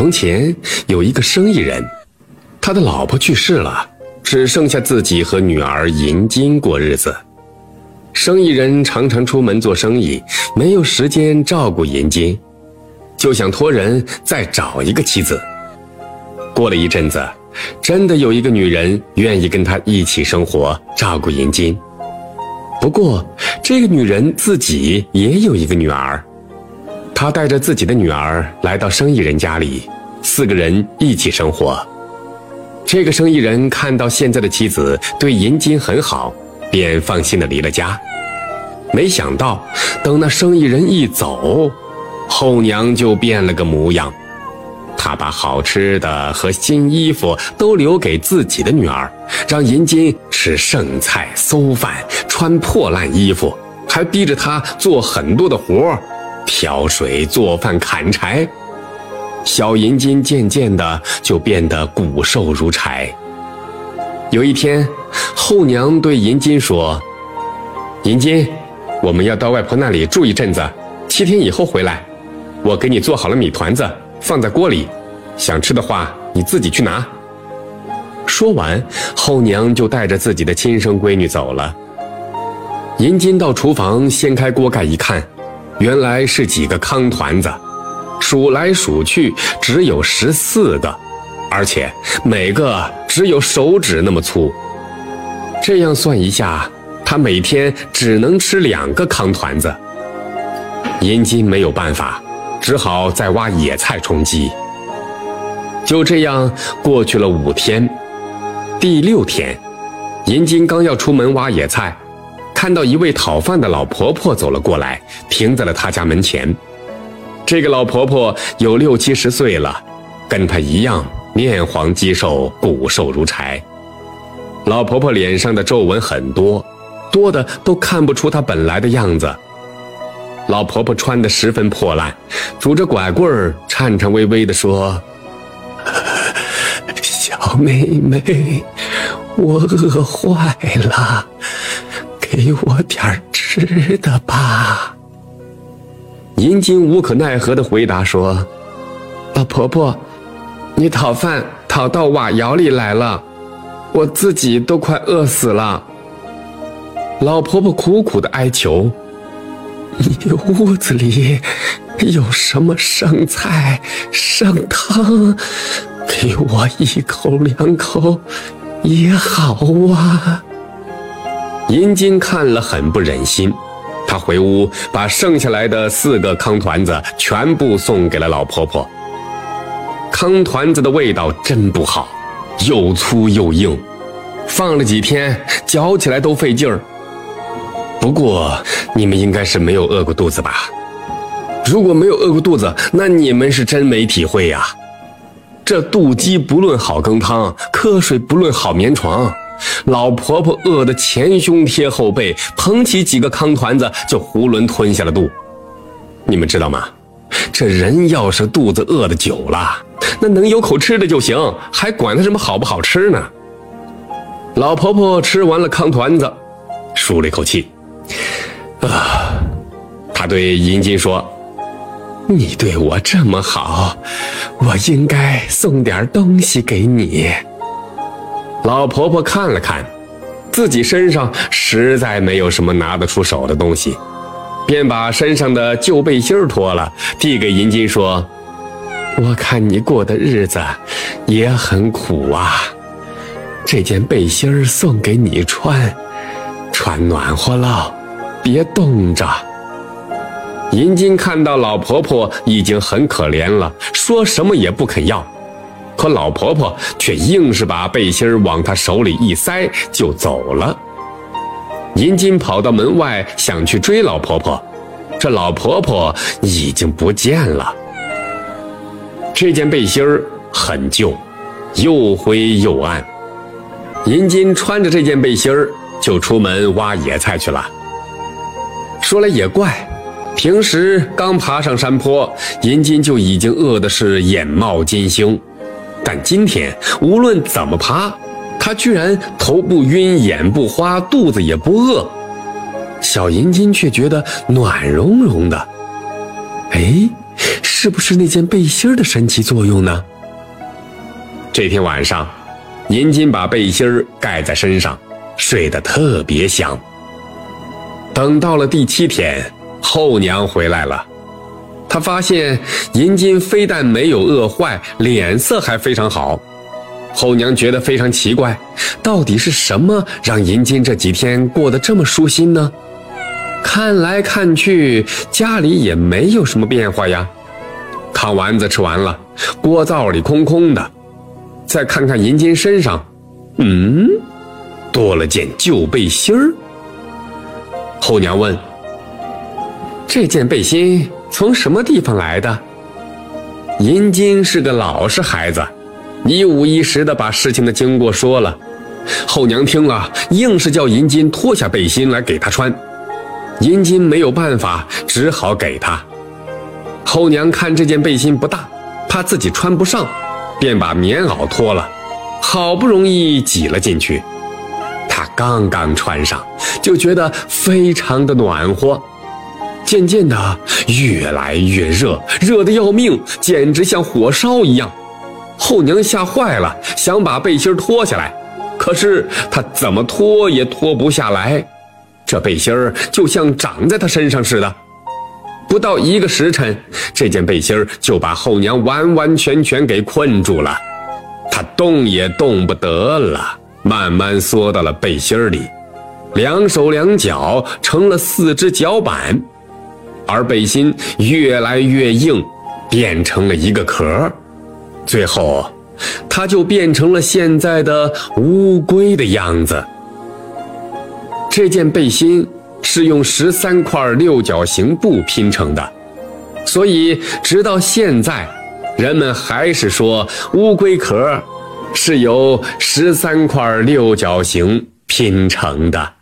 从前有一个生意人，他的老婆去世了，只剩下自己和女儿银金过日子。生意人常常出门做生意，没有时间照顾银金，就想托人再找一个妻子。过了一阵子，真的有一个女人愿意跟他一起生活，照顾银金。不过，这个女人自己也有一个女儿。他带着自己的女儿来到生意人家里，四个人一起生活。这个生意人看到现在的妻子对银金很好，便放心的离了家。没想到，等那生意人一走，后娘就变了个模样。他把好吃的和新衣服都留给自己的女儿，让银金吃剩菜馊饭，穿破烂衣服，还逼着她做很多的活。挑水、做饭、砍柴，小银金渐渐的就变得骨瘦如柴。有一天，后娘对银金说：“银金，我们要到外婆那里住一阵子，七天以后回来。我给你做好了米团子，放在锅里，想吃的话你自己去拿。”说完，后娘就带着自己的亲生闺女走了。银金到厨房掀开锅盖一看。原来是几个糠团子，数来数去只有十四个，而且每个只有手指那么粗。这样算一下，他每天只能吃两个糠团子。银金没有办法，只好再挖野菜充饥。就这样过去了五天，第六天，银金刚要出门挖野菜。看到一位讨饭的老婆婆走了过来，停在了他家门前。这个老婆婆有六七十岁了，跟她一样面黄肌瘦，骨瘦如柴。老婆婆脸上的皱纹很多，多的都看不出她本来的样子。老婆婆穿得十分破烂，拄着拐棍儿，颤颤巍巍地说：“小妹妹，我饿坏了。”给我点吃的吧。银金无可奈何的回答说：“老婆婆，你讨饭讨到瓦窑里来了，我自己都快饿死了。”老婆婆苦苦的哀求：“你屋子里有什么剩菜剩汤？给我一口两口也好啊。”银金看了很不忍心，他回屋把剩下来的四个糠团子全部送给了老婆婆。糠团子的味道真不好，又粗又硬，放了几天嚼起来都费劲儿。不过你们应该是没有饿过肚子吧？如果没有饿过肚子，那你们是真没体会呀。这肚鸡不论好羹汤，瞌睡不论好眠床。老婆婆饿得前胸贴后背，捧起几个糠团子就囫囵吞下了肚。你们知道吗？这人要是肚子饿得久了，那能有口吃的就行，还管它什么好不好吃呢？老婆婆吃完了糠团子，舒了一口气，啊，她对银金说：“你对我这么好，我应该送点东西给你。”老婆婆看了看，自己身上实在没有什么拿得出手的东西，便把身上的旧背心脱了，递给银金说：“我看你过的日子也很苦啊，这件背心送给你穿，穿暖和了，别冻着。”银金看到老婆婆已经很可怜了，说什么也不肯要。可老婆婆却硬是把背心往他手里一塞就走了。银金跑到门外想去追老婆婆，这老婆婆已经不见了。这件背心很旧，又灰又暗。银金穿着这件背心就出门挖野菜去了。说来也怪，平时刚爬上山坡，银金就已经饿得是眼冒金星。但今天无论怎么爬，他居然头不晕、眼不花、肚子也不饿。小银金却觉得暖融融的。哎，是不是那件背心的神奇作用呢？这天晚上，银金把背心盖在身上，睡得特别香。等到了第七天，后娘回来了，他发现银金非但没有饿坏，脸色还非常好。后娘觉得非常奇怪，到底是什么让银金这几天过得这么舒心呢？看来看去，家里也没有什么变化呀。汤丸子吃完了，锅灶里空空的。再看看银金身上，嗯，多了件旧背心儿。后娘问：“这件背心从什么地方来的？”银金是个老实孩子。一五一十的把事情的经过说了，后娘听了，硬是叫银金脱下背心来给他穿。银金没有办法，只好给他。后娘看这件背心不大，怕自己穿不上，便把棉袄脱了，好不容易挤了进去。他刚刚穿上，就觉得非常的暖和，渐渐的越来越热，热得要命，简直像火烧一样。后娘吓坏了，想把背心脱下来，可是她怎么脱也脱不下来，这背心就像长在她身上似的。不到一个时辰，这件背心就把后娘完完全全给困住了，她动也动不得了，慢慢缩到了背心里，两手两脚成了四只脚板，而背心越来越硬，变成了一个壳。最后，它就变成了现在的乌龟的样子。这件背心是用十三块六角形布拼成的，所以直到现在，人们还是说乌龟壳是由十三块六角形拼成的。